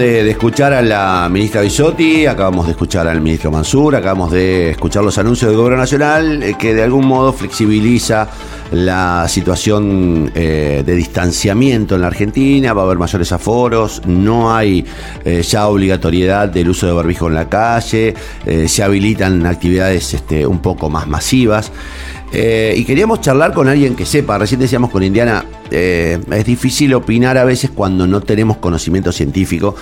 De escuchar a la ministra Bisotti, acabamos de escuchar al ministro Mansur, acabamos de escuchar los anuncios del gobierno nacional eh, que de algún modo flexibiliza la situación eh, de distanciamiento en la Argentina, va a haber mayores aforos, no hay eh, ya obligatoriedad del uso de barbijo en la calle, se habilitan actividades este, un poco más masivas. Y queríamos charlar con alguien que sepa, recién decíamos con Indiana, es difícil opinar a veces cuando no tenemos conocimiento científico,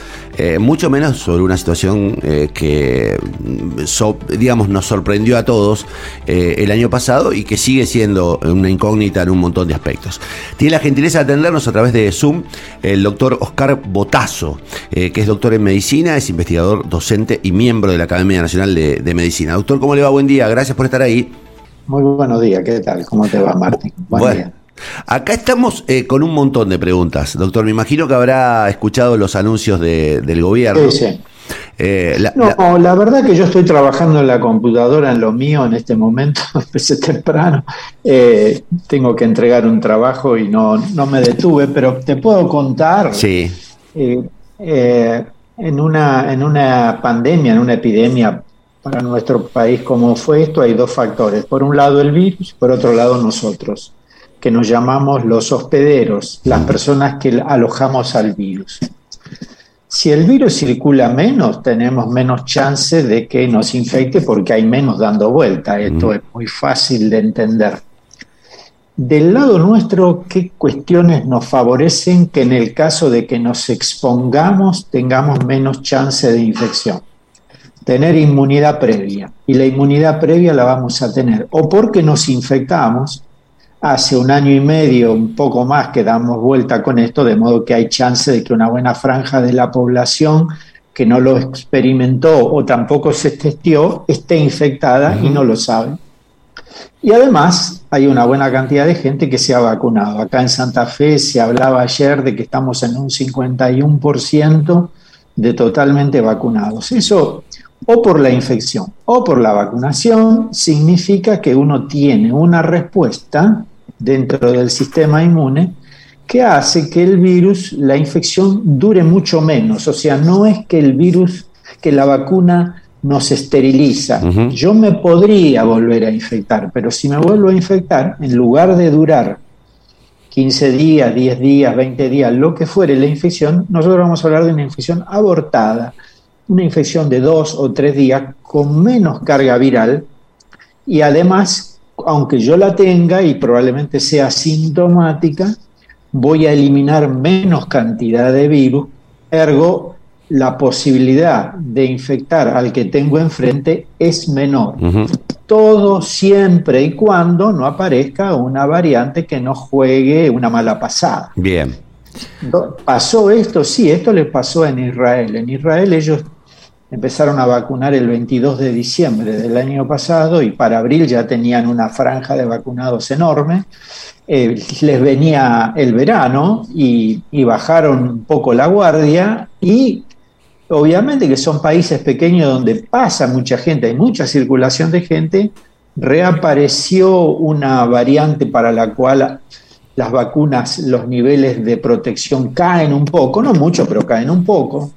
mucho menos sobre una situación eh, que, mm, so- digamos, nos sorprendió a todos eh, el año pasado y que sigue siendo una incógnita en un montón de aspectos. Tiene la gentileza de atendernos a través de Zoom el doctor Oscar Botazo, eh, que es doctor en medicina, es investigador, docente y miembro de la Academia Nacional de, de Medicina. Doctor, ¿cómo le va? Buen día, gracias por estar ahí. Muy buenos días, ¿qué tal? ¿Cómo te va, Martín? Buen Bueno, día. Acá estamos eh, con un montón de preguntas. Doctor, me imagino que habrá escuchado los anuncios de- del gobierno. Sí, sí. Eh, la- No, la- la verdad que yo estoy trabajando en la computadora en lo mío en este momento, empecé temprano, Eh, tengo que entregar un trabajo y no, no me detuve, pero te puedo contar, sí, eh, eh, en, una, en una pandemia, en una epidemia para nuestro país como fue esto, hay dos factores. Por un lado el virus, por otro lado nosotros, que nos llamamos los hospederos, las personas que alojamos al virus. Si el virus circula menos, tenemos menos chance de que nos infecte porque hay menos dando vuelta. Esto Ujú. es muy fácil de entender. Del lado nuestro, ¿qué cuestiones nos favorecen que en el caso de que nos expongamos tengamos menos chance de infección? Tener inmunidad previa. Y la inmunidad previa la vamos a tener o porque nos infectamos, hace un año y medio, un poco más que damos vuelta con esto, de modo que hay chance de que una buena franja de la población que no lo experimentó o tampoco se testeó esté infectada y no lo sabe. Y además hay una buena cantidad de gente que se ha vacunado. Acá en Santa Fe se hablaba ayer de que estamos en un 51% de totalmente vacunados. Eso o por la infección o por la vacunación significa que uno tiene una respuesta dentro del sistema inmune que hace que el virus, la infección dure mucho menos. O sea, no es que el virus, que la vacuna nos esteriliza. Yo me podría volver a infectar, pero si me vuelvo a infectar, en lugar de durar 15 días, 10 días, 20 días, lo que fuere la infección, nosotros vamos a hablar de una infección abortada, una infección de dos o tres días con menos carga viral y además, aunque yo la tenga y probablemente sea sintomática, voy a eliminar menos cantidad de virus, ergo la posibilidad de infectar al que tengo enfrente es menor. Todo siempre y cuando no aparezca una variante que nos juegue una mala pasada. bien. ¿Pasó esto? Sí, esto les pasó en Israel. En Israel ellos empezaron a vacunar el 22 de diciembre del año pasado y para abril ya tenían una franja de vacunados enorme. Eh, les venía el verano y, y bajaron un poco la guardia y obviamente que son países pequeños donde pasa mucha gente, hay mucha circulación de gente, reapareció una variante para la cual las vacunas, los niveles de protección caen un poco, no mucho, pero caen un poco.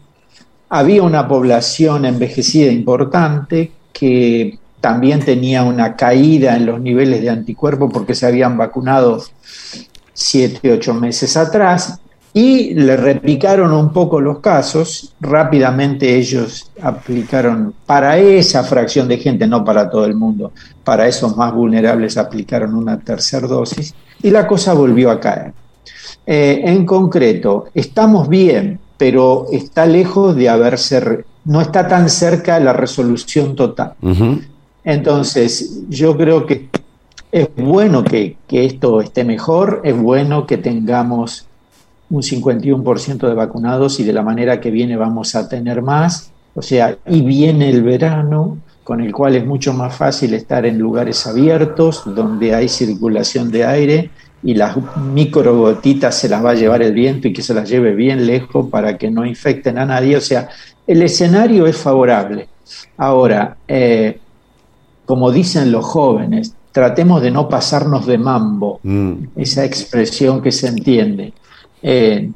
Había una población envejecida importante que también tenía una caída en los niveles de anticuerpos porque se habían vacunado siete, ocho meses atrás y le replicaron un poco los casos. Rápidamente ellos aplicaron para esa fracción de gente, no para todo el mundo, para esos más vulnerables aplicaron una tercera dosis y la cosa volvió a caer. Eh, en concreto, estamos bien, pero está lejos de haberse, no está tan cerca la resolución total. Entonces, yo creo que es bueno que, que esto esté mejor, es bueno que tengamos un 51% de vacunados y de la manera que viene vamos a tener más. O sea, y viene el verano, con el cual es mucho más fácil estar en lugares abiertos, donde hay circulación de aire y las microgotitas se las va a llevar el viento y que se las lleve bien lejos para que no infecten a nadie. O sea, el escenario es favorable. Ahora, eh, como dicen los jóvenes, tratemos de no pasarnos de mambo mm, esa expresión que se entiende. Eh,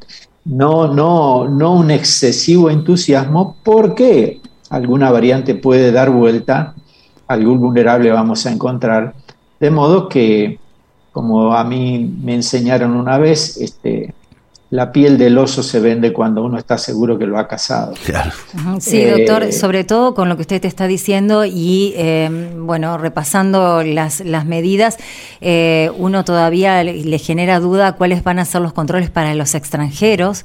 no, no, no un excesivo entusiasmo porque alguna variante puede dar vuelta, algún vulnerable vamos a encontrar, de modo que, como a mí me enseñaron una vez, este, la piel del oso se vende cuando uno está seguro que lo ha cazado. Sí, doctor, eh, sobre todo con lo que usted te está diciendo y, eh, bueno, repasando las, las medidas, eh, uno todavía le genera duda cuáles van a ser los controles para los extranjeros,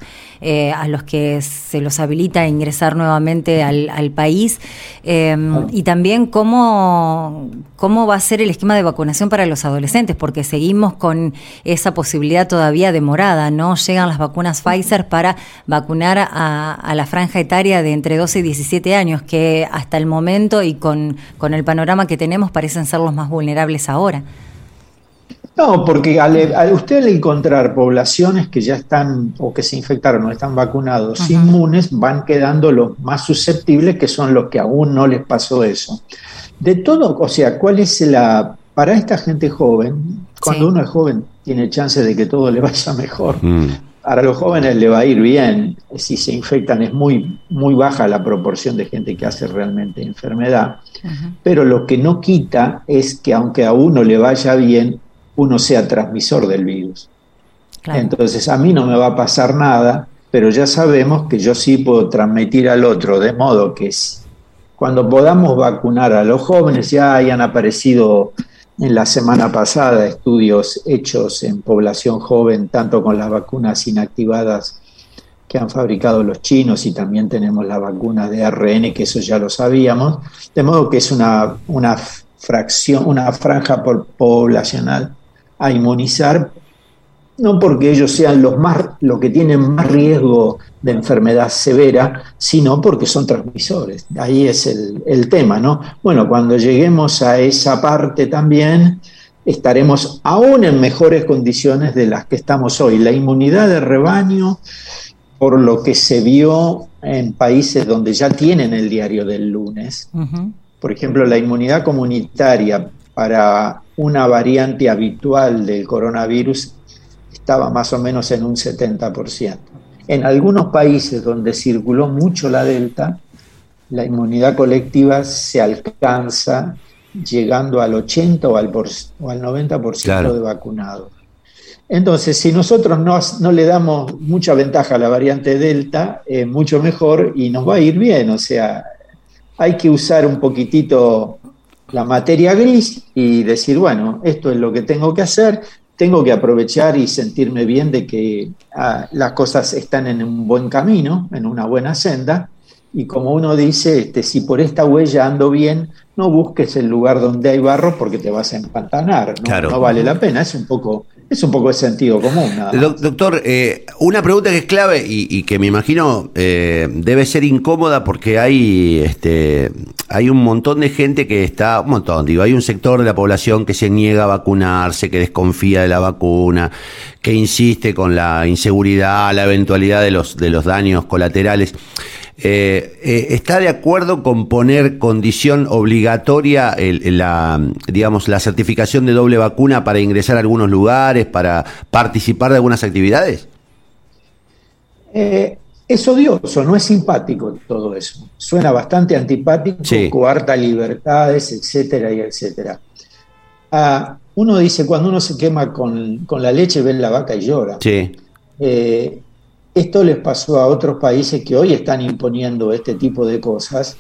a los que se los habilita a ingresar nuevamente al, al país, y también cómo, cómo va a ser el esquema de vacunación para los adolescentes, porque seguimos con esa posibilidad todavía demorada, ¿no? Llegan las vacunas Pfizer para vacunar a, la franja etaria de entre 12 y 17 años, que hasta el momento y con, con el panorama que tenemos parecen ser los más vulnerables ahora. No, porque al, usted al encontrar poblaciones que ya están o que se infectaron o están vacunados inmunes, van quedando los más susceptibles, que son los que aún no les pasó eso. De todo, o sea, ¿cuál es la... Para esta gente joven, cuando uno es joven, tiene chance de que todo le vaya mejor. Mm. Para los jóvenes le va a ir bien, si se infectan es muy, muy baja la proporción de gente que hace realmente enfermedad, pero lo que no quita es que aunque a uno le vaya bien, uno sea transmisor del virus. Entonces a mí no me va a pasar nada, pero ya sabemos que yo sí puedo transmitir al otro, de modo que cuando podamos vacunar a los jóvenes. Ya hayan aparecido en la semana pasada estudios hechos en población joven, tanto con las vacunas inactivadas que han fabricado los chinos y también tenemos la vacuna de ARN, que eso ya lo sabíamos, de modo que es una, una fracción, una franja poblacional a inmunizar no porque ellos sean los más, los que tienen más riesgo de enfermedad severa, sino porque son transmisores. Ahí es el, tema, ¿no? Bueno, cuando lleguemos a esa parte también, estaremos aún en mejores condiciones de las que estamos hoy. La inmunidad de rebaño, por lo que se vio en países donde ya tienen el diario del lunes, por ejemplo, la inmunidad comunitaria para una variante habitual del coronavirus estaba más o menos en un 70%. En algunos países donde circuló mucho la delta, la inmunidad colectiva se alcanza llegando al 80 o al, o al 90% de vacunados. Entonces, si nosotros no, no, le damos mucha ventaja a la variante Delta, es mucho mejor y nos va a ir bien. O sea, hay que usar un poquitito la materia gris y decir, bueno, esto es lo que tengo que hacer, tengo que aprovechar y sentirme bien de que ah, las cosas están en un buen camino, en una buena senda. Y como uno dice, este, si por esta huella ando bien, no busques el lugar donde hay barro porque te vas a empantanar. No, no vale la pena. Es un poco es un poco de sentido común. Doctor, eh, una pregunta que es clave y, que me imagino eh, debe ser incómoda porque hay, este, hay un montón de gente que está, un montón, digo, hay un sector de la población que se niega a vacunarse, que desconfía de la vacuna, que insiste con la inseguridad, la eventualidad de los, de los daños colaterales. Eh, eh, ¿Está de acuerdo con poner condición obligatoria la, digamos, la certificación de doble vacuna para ingresar a algunos lugares, para participar de algunas actividades? Eh, es odioso, no es simpático todo eso. Suena bastante antipático, coarta libertades, etcétera y etcétera. Ah, uno dice, cuando uno se quema con, la leche, ve la vaca y llora. Sí. Esto les pasó a otros países que hoy están imponiendo este tipo de cosas.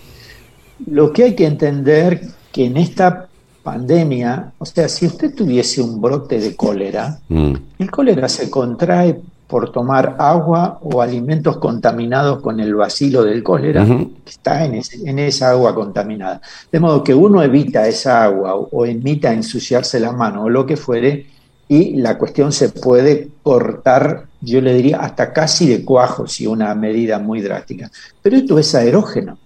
Lo que hay que entender que en esta pandemia, o sea, si usted tuviese un brote de cólera, mm. el cólera se contrae por tomar agua o alimentos contaminados con el vacilo del cólera que está en, en, esa agua contaminada. De modo que uno evita esa agua o, o evita ensuciarse la mano o lo que fuere, y la cuestión se puede cortar, yo le diría, hasta casi de cuajo, si una medida muy drástica. Pero esto es aerógeno.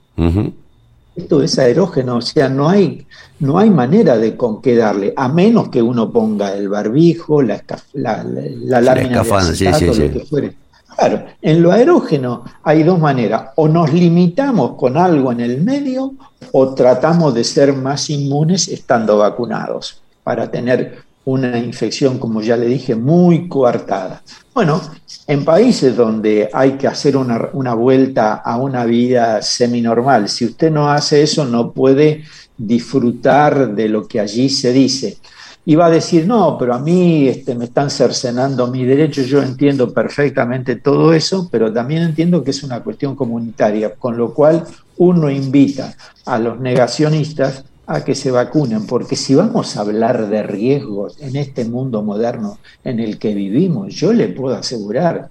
Esto es aerógeno, o sea, no hay, no hay manera de con qué darle, a menos que uno ponga el barbijo, la, la, la, lámina de lo que fuere. Claro, en lo aerógeno hay dos maneras, o nos limitamos con algo en el medio o tratamos de ser más inmunes estando vacunados para tener una infección, como ya le dije, muy coartada. Bueno, en países donde hay que hacer una, una vuelta a una vida seminormal, si usted no hace eso, no puede disfrutar de lo que allí se dice. Y va a decir, no, pero a mí este, me están cercenando mi derecho, yo entiendo perfectamente todo eso, pero también entiendo que es una cuestión comunitaria, con lo cual uno invita a los negacionistas a que se vacunen, porque si vamos a hablar de riesgos en este mundo moderno en el que vivimos, yo le puedo asegurar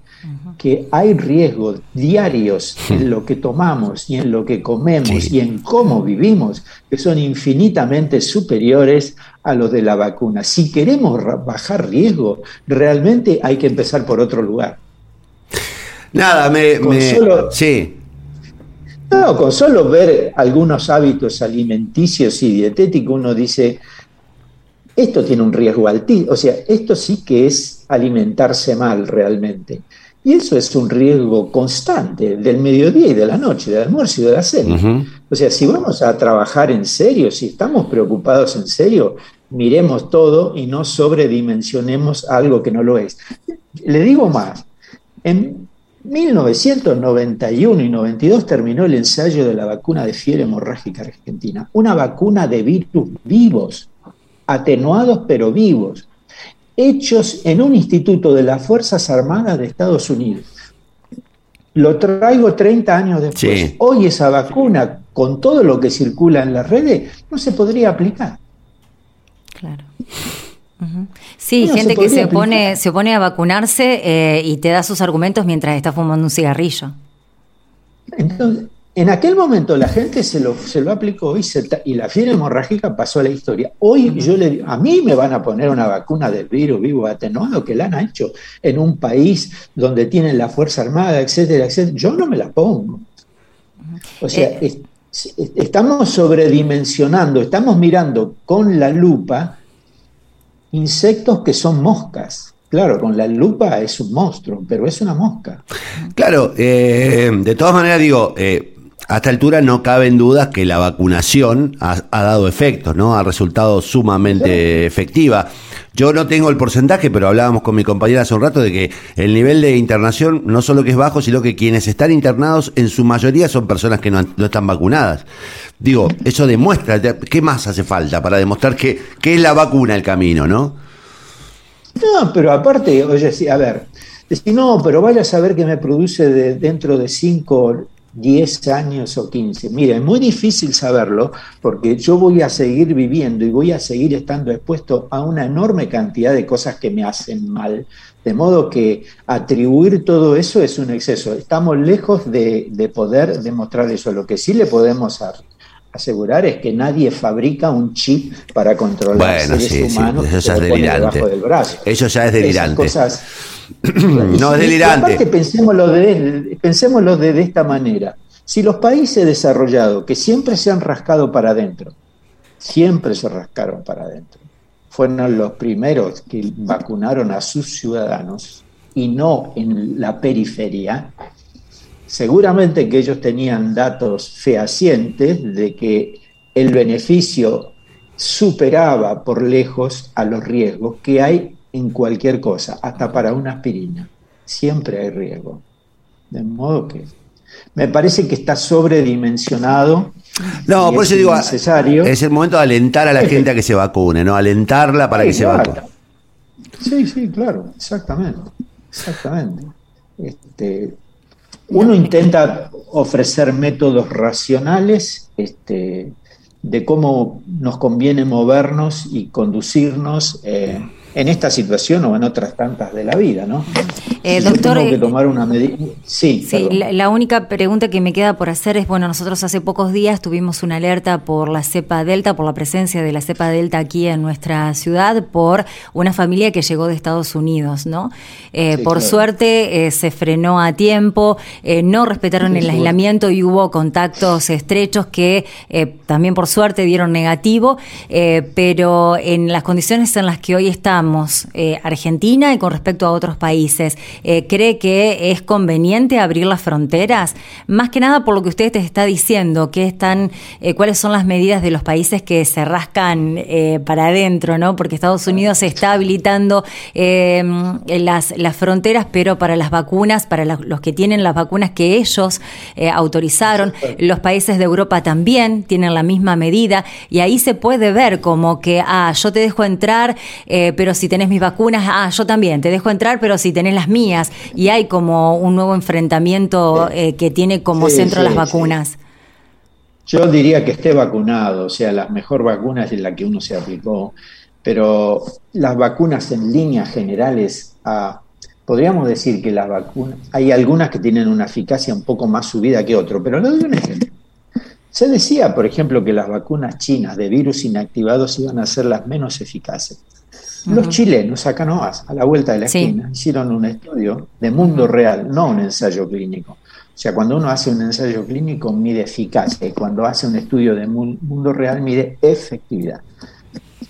que hay riesgos diarios en lo que tomamos y en lo que comemos y en cómo vivimos que son infinitamente superiores a los de la vacuna. Si queremos bajar riesgo, realmente hay que empezar por otro lugar. Nada, me... sí. No, con solo ver algunos hábitos alimenticios y dietéticos, uno dice, esto tiene un riesgo altísimo, o sea, esto sí que es alimentarse mal realmente. Y eso es un riesgo constante del mediodía y de la noche, del almuerzo y de la cena. O sea, si vamos a trabajar en serio, si estamos preocupados en serio, miremos todo y no sobredimensionemos algo que no lo es. Le digo más, en 1991 y 92 terminó el ensayo de la vacuna de fiebre hemorrágica argentina, una vacuna de virus vivos, atenuados pero vivos, hechos en un instituto de las Fuerzas Armadas de Estados Unidos. Lo traigo 30 años después. Hoy esa vacuna, con todo lo que circula en las redes, no se podría aplicar. Claro. Sí, gente que se opone, se opone a vacunarse eh, y te da sus argumentos mientras está fumando un cigarrillo. Entonces, en aquel momento la gente se lo, se lo aplicó y, y la fiebre hemorrágica pasó a la historia. Hoy yo le a mí me van a poner una vacuna del virus vivo atenuado que la han hecho en un país donde tienen la Fuerza Armada, etcétera, etcétera. Yo no me la pongo. O sea, eh. estamos sobredimensionando, estamos mirando con la lupa insectos que son moscas. Claro, con la lupa es un monstruo, pero es una mosca. Claro, eh, de todas maneras digo, eh, a esta altura no cabe en dudas que la vacunación ha, dado efectos, ¿no? Ha resultado sumamente efectiva. Yo no tengo el porcentaje, pero hablábamos con mi compañera hace un rato de que el nivel de internación no solo que es bajo, sino que quienes están internados en su mayoría son personas que no, están vacunadas. Digo, eso demuestra, ¿qué más hace falta para demostrar que, que es la vacuna el camino, no? No, pero aparte, oye, sí, a ver, decir, no, pero vaya a saber que me produce de, dentro de cinco 10 años o 15. Mira, es muy difícil saberlo porque yo voy a seguir viviendo y voy a seguir estando expuesto a una enorme cantidad de cosas que me hacen mal. De modo que atribuir todo eso es un exceso. Estamos lejos de, poder demostrar eso. Lo que sí le podemos asegurar es que nadie fabrica un chip para controlar seres humanos eso ya es delirante. Eso ya es delirante. no es delirante. Aparte, pensémoslo de, pensémoslo de, esta manera. Si los países desarrollados, que siempre se han rascado para adentro, siempre se rascaron para adentro, fueron los primeros que vacunaron a sus ciudadanos y no en la periferia, seguramente que ellos tenían datos fehacientes de que el beneficio superaba por lejos a los riesgos que hay en cualquier cosa, hasta para una aspirina. Siempre hay riesgo. De modo que me parece que está sobredimensionado. No, por eso digo, necesario. es el momento de alentar a la gente a que se vacune, ¿no? Alentarla para que se vacune. Sí, sí, claro, exactamente. Exactamente. Este, uno intenta ofrecer métodos racionales este, de cómo nos conviene movernos y conducirnos. Eh, en esta situación o en otras tantas de la vida, ¿no? Eh, doctor, que eh, tomar una. Sí, sí la, única pregunta que me queda por hacer es, bueno, nosotros hace pocos días tuvimos una alerta por la cepa delta, por la presencia de la cepa delta aquí en nuestra ciudad, por una familia que llegó de Estados Unidos, ¿no? Eh, por suerte se frenó a tiempo, no respetaron el aislamiento y hubo contactos estrechos que también por suerte dieron negativo, pero en las condiciones en las que hoy estamos, eh, Argentina y con respecto a otros países. Eh, cree que es conveniente abrir las fronteras, más que nada por lo que usted te está diciendo, que están, eh, cuáles son las medidas de los países que se rascan eh, para adentro, ¿no? Porque Estados Unidos está habilitando las, las fronteras, pero para las vacunas, para los que tienen las vacunas que ellos autorizaron, los países de Europa también tienen la misma medida y ahí se puede ver como que, ah, yo te dejo entrar, pero si tenés mis vacunas, ah, yo también, te dejo entrar, pero si tenés las mías. Y hay como un nuevo enfrentamiento eh, que tiene como centro las vacunas. Yo diría que esté vacunado, o sea, la mejor vacuna es la que uno se aplicó, pero las vacunas en líneas generales, ah, podríamos decir que las vacunas, hay algunas que tienen una eficacia un poco más subida que otras, pero no doy un ejemplo. Se decía, por ejemplo, que las vacunas chinas de virus inactivados iban a ser las menos eficaces. Los chilenos, acá no más, a la vuelta de la esquina, hicieron un estudio de mundo real, no un ensayo clínico. O sea, cuando uno hace un ensayo clínico mide eficacia y cuando hace un estudio de mundo real mide efectividad.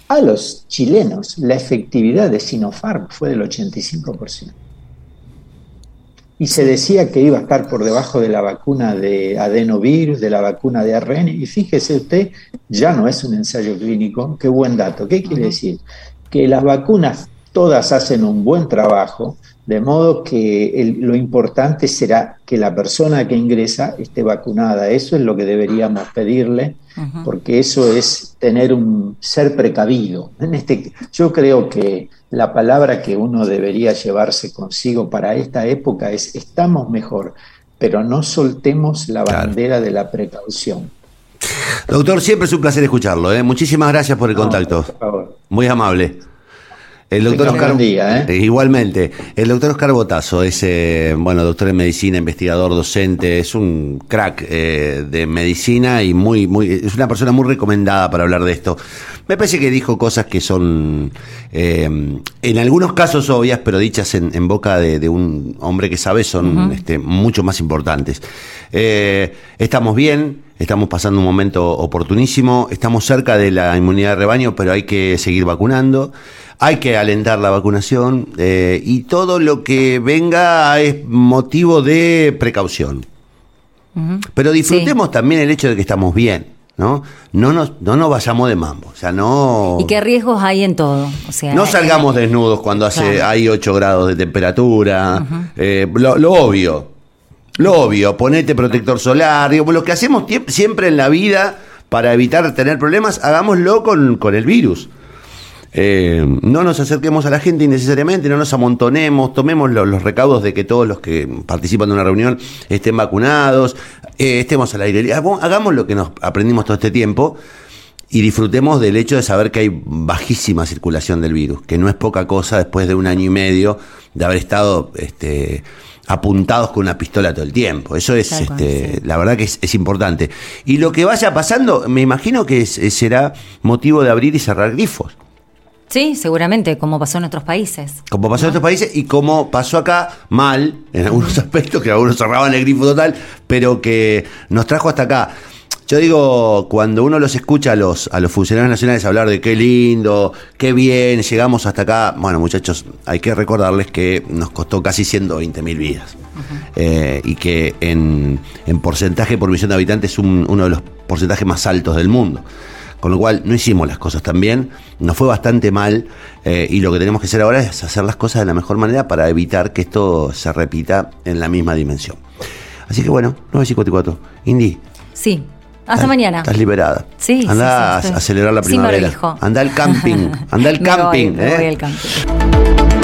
A los chilenos la efectividad de Sinopharm fue del 85%. Y se decía que iba a estar por debajo de la vacuna de adenovirus, de la vacuna de ARN. Y fíjese usted, ya no es un ensayo clínico. Qué buen dato. ¿Qué quiere decir? Que las vacunas todas hacen un buen trabajo, de modo que lo importante será que la persona que ingresa esté vacunada. Eso es lo que deberíamos pedirle, porque eso es tener un ser precavido. En este, yo creo que la palabra que uno debería llevarse consigo para esta época es estamos mejor, pero no soltemos la bandera de la precaución. Doctor, siempre es un placer escucharlo. ¿eh? Muchísimas gracias por el contacto. Muy amable. El doctor Oscar, ¿eh? ¿eh? Igualmente. El doctor Oscar Botazo es, eh, bueno, doctor en medicina, investigador, docente, es un crack de medicina y muy, muy, es una persona muy recomendada para hablar de esto. Me parece que dijo cosas que son, en algunos casos obvias, pero dichas en, boca de, un hombre que sabe, son este, mucho más importantes. estamos bien, Estamos pasando un momento oportunísimo, estamos cerca de la inmunidad de rebaño, pero hay que seguir vacunando, hay que alentar la vacunación eh, y todo lo que venga es motivo de precaución. Pero disfrutemos también el hecho de que estamos bien. ¿no? No nos, no nos vayamos de mambo, o sea, no... ¿Y qué riesgos hay en todo? O sea, no salgamos desnudos cuando hace, hay 8 grados de temperatura, eh, lo, obvio, lo obvio, ponete protector solar, digo, lo que hacemos siempre en la vida para evitar tener problemas, hagámoslo con, con el virus. Eh, no nos acerquemos a la gente innecesariamente, no nos amontonemos, tomemos los recaudos de que todos los que participan de una reunión estén vacunados, eh, estemos al aire. Hagamos lo que nos aprendimos todo este tiempo y disfrutemos del hecho de saber que hay bajísima circulación del virus, que no es poca cosa después de un año y medio de haber estado este, apuntados con una pistola todo el tiempo. Eso es, este, la verdad que es, importante. Y lo que vaya pasando, me imagino que será motivo de abrir y cerrar grifos. Sí, seguramente, como pasó en otros países. Como pasó en otros países y como pasó acá mal, en algunos aspectos, que algunos cerraban el grifo total, pero que nos trajo hasta acá. Yo digo, cuando uno los escucha a los, a los funcionarios nacionales hablar de qué lindo, qué bien, llegamos hasta acá, bueno muchachos, hay que recordarles que nos costó casi 120 mil vidas eh, y que en, porcentaje por millón de habitantes es uno de los porcentajes más altos del mundo. Con lo cual no hicimos las cosas tan bien, nos fue bastante mal eh, y lo que tenemos que hacer ahora es hacer las cosas de la mejor manera para evitar que esto se repita en la misma dimensión. Así que bueno, 9.54. Indy. Sí, hasta mañana. Estás liberada. Sí. Anda a, acelerar la primavera. Anda al camping. Anda al camping. ¿eh? voy al camping.